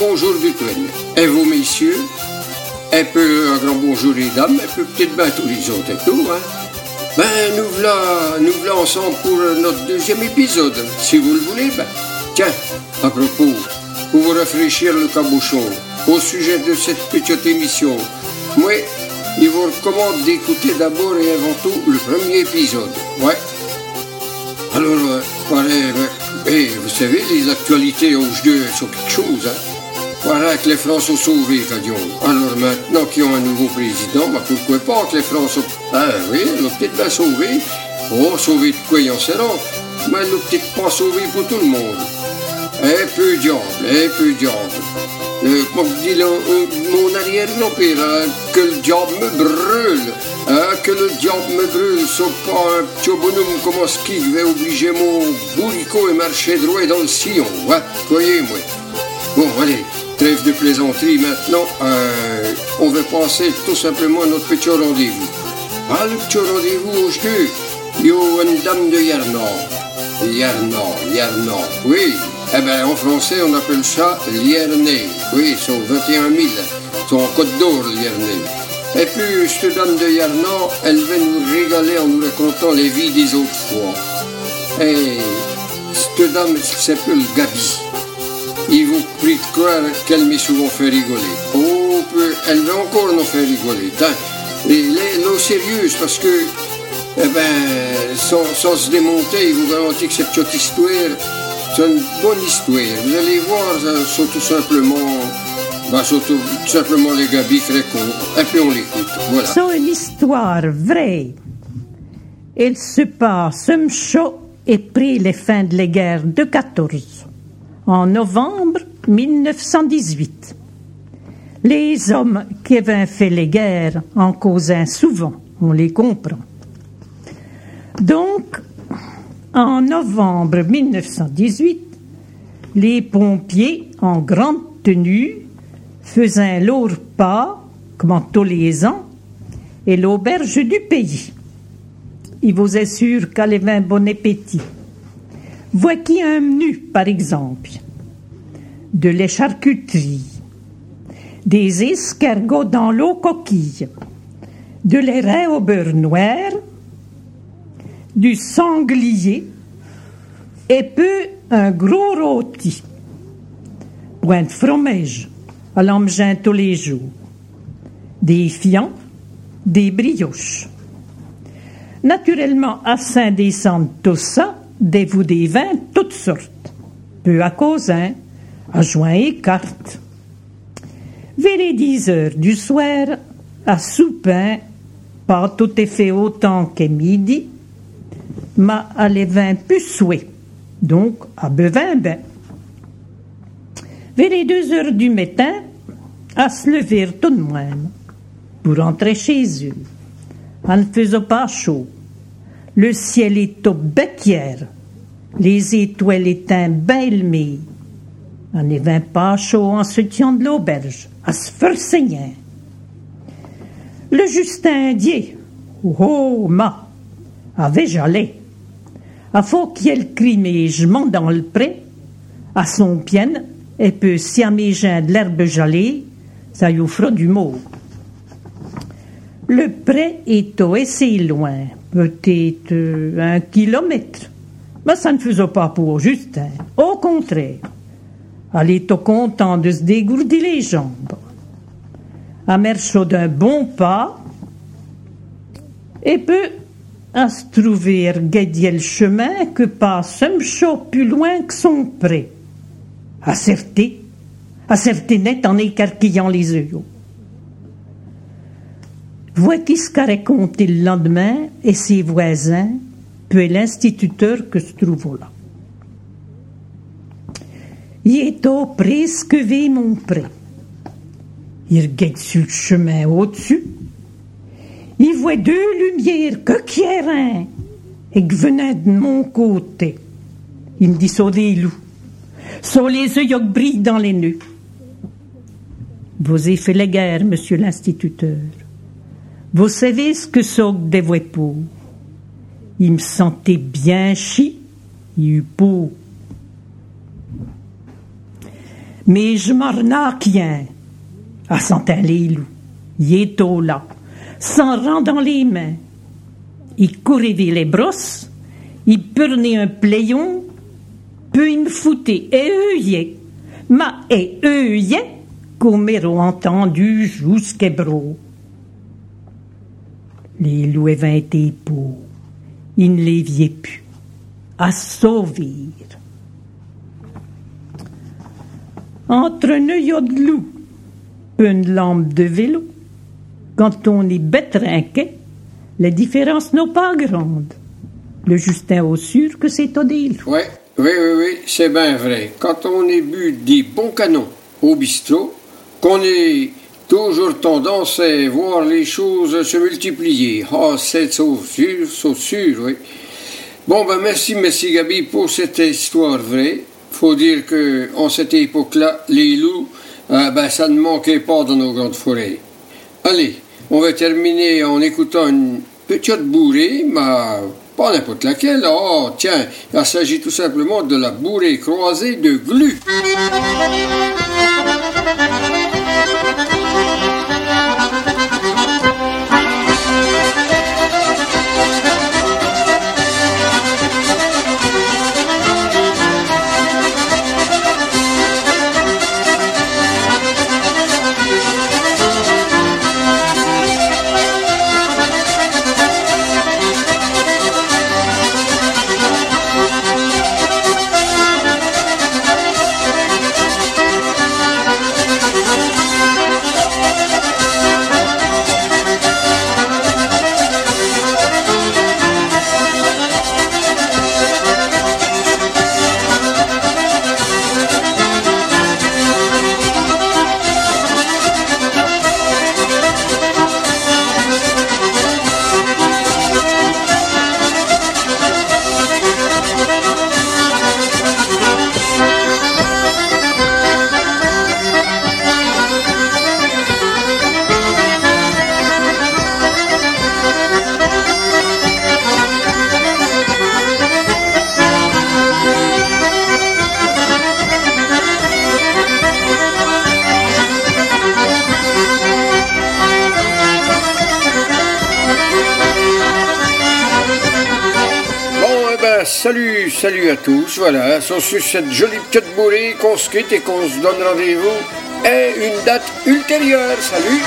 bonjour du train. Et vous, messieurs Un peu un grand bonjour les dames, un peu peut-être bien tous les autres et tout, hein Ben, nous voilà, nous voilà ensemble pour notre deuxième épisode, si vous le voulez, ben. Tiens, à propos, pour vous rafraîchir le cabochon, au sujet de cette petite émission, moi, je vous recommande d'écouter d'abord et avant tout le premier épisode. Ouais. Alors, euh, et vous savez, les actualités au jeu sont quelque chose. Hein. Voilà que les France sont sauvés, Cadion. Alors maintenant qu'ils ont un nouveau président, bah pourquoi pas que les sont... Ah oui, ils peut-être bien sauvé. Oh, sauvé de quoi, il en sait Mais ils l'ont peut-être pas sauvé pour tout le monde. Un peu diable, un peu diable. Euh, comme dit le, mon arrière-grand-père, hein, que le diable me brûle. Hein, que le diable me brûle, sauf pas un petit bonhomme comme ce qui va obliger mon bourricot et marcher droit dans le sillon. Hein, croyez-moi. Bon, allez, trêve de plaisanterie maintenant. Euh, on va passer tout simplement à notre petit rendez-vous. Ah, le petit rendez-vous au jeu. Yo, une dame de Yarnan. Yarnan, Yarnan, oui. Eh bien, en français, on appelle ça Liernay. Oui, sont 21 000. Sont en Côte d'Or, Liernay. Et puis, cette dame de Yarnan, elle va nous régaler en nous racontant les vies des autres fois. Et cette dame s'appelle Gabi. Il vous prie de croire qu'elle m'est souvent fait rigoler? Oh, elle va encore nous faire rigoler. Et elle est sérieuse parce que, eh ben, sans, sans se démonter, il vous garantit que cette histoire, c'est une bonne histoire. Vous allez voir, sont tout simplement, bah, sont tout, simplement les gabis très cons. Et puis on l'écoute. Voilà. C'est une histoire vraie. Il se passe un chaud et pris les fins de la guerre de 14, en novembre 1918. Les hommes qui avaient fait les guerres en causant souvent, on les comprend. Donc, en novembre 1918, les pompiers en grande tenue faisaient leur pas, comme tous les ans, et l'auberge du pays. Il vous assure qu'elle avait un bon appétit. Voici un menu, par exemple, de la charcuterie, des escargots dans l'eau coquille, de l'airain au beurre noir, du sanglier et peu un gros rôti. Point de fromage à l'emmener tous les jours. Des fions, des brioches. Naturellement, à Saint-Descendre tout ça, des vous des vins? Toutes sortes. Peu à cause, hein, à joint et cartes. Vers les dix heures du soir, à soupin, pas tout est fait autant qu'à midi, ma allé vin pucoué, donc à bevin ben. Vers les deux heures du matin, à se lever tout de même, pour rentrer chez eux. On ne faisait pas chaud. Le ciel est au béquière. Les étoiles étaient belles On ne vint pas chaud en se tient de l'auberge, à se faire Le Justin Dieu, oh ma, avait jalé. A faut qu'il crimegement dans le pré, à son pied, et peut siaméger de l'herbe jalée, ça y offre du mot. Le pré est assez loin, peut-être un kilomètre. Mais ça ne faisait pas pour Justin. Au contraire. Elle est content de se dégourdir les jambes. À marcher d'un bon pas, et peut à se trouver guider le chemin que passe un chaud plus loin que son pré. Acerté, acerté net en écarquillant les yeux. Voici ce qu'a raconté le lendemain et ses voisins, puis l'instituteur que se trouve là. Il est au presque vu mon pré. Il regarde sur le chemin au-dessus, il voit deux lumières que un et que venaient de mon côté. Il me dit, sont des loups. Sont les yeux qui brillent dans les nœuds. Vous avez fait la guerre, monsieur l'instituteur. Vous savez ce que sont des voix pour. Il me sentait bien chi, il eut peau. Mais je m'en rien. À sentin les loups. Il est au là, s'en rend dans les mains. Il courait les brosses, il prenait un pléon, puis il me foutait et eux ma et qu'on m'auront entendu jusqu'à bro. Les loups avaient été pour, il ne les viait plus, à sauver. Entre un œil de loup, une lampe de vélo, quand on est bête trinqué, la différence n'est pas grande. Le Justin au sûr que c'est Odile. Oui, oui, oui, oui, c'est bien vrai. Quand on est bu des bons canons au bistrot, qu'on ait toujours tendance à voir les choses se multiplier. Ah, c'est sûr, sûr, oui. Bon, ben merci, merci Gabi, pour cette histoire vraie. Faut dire que en cette époque-là, les loups, euh, ben, ça ne manquait pas dans nos grandes forêts. Allez, on va terminer en écoutant une petite bourrée, mais pas n'importe laquelle. Oh, tiens, il s'agit tout simplement de la bourrée croisée de glu. Salut, salut à tous. Voilà, sur cette jolie petite bourrée qu'on se quitte et qu'on se donne rendez-vous à une date ultérieure. Salut!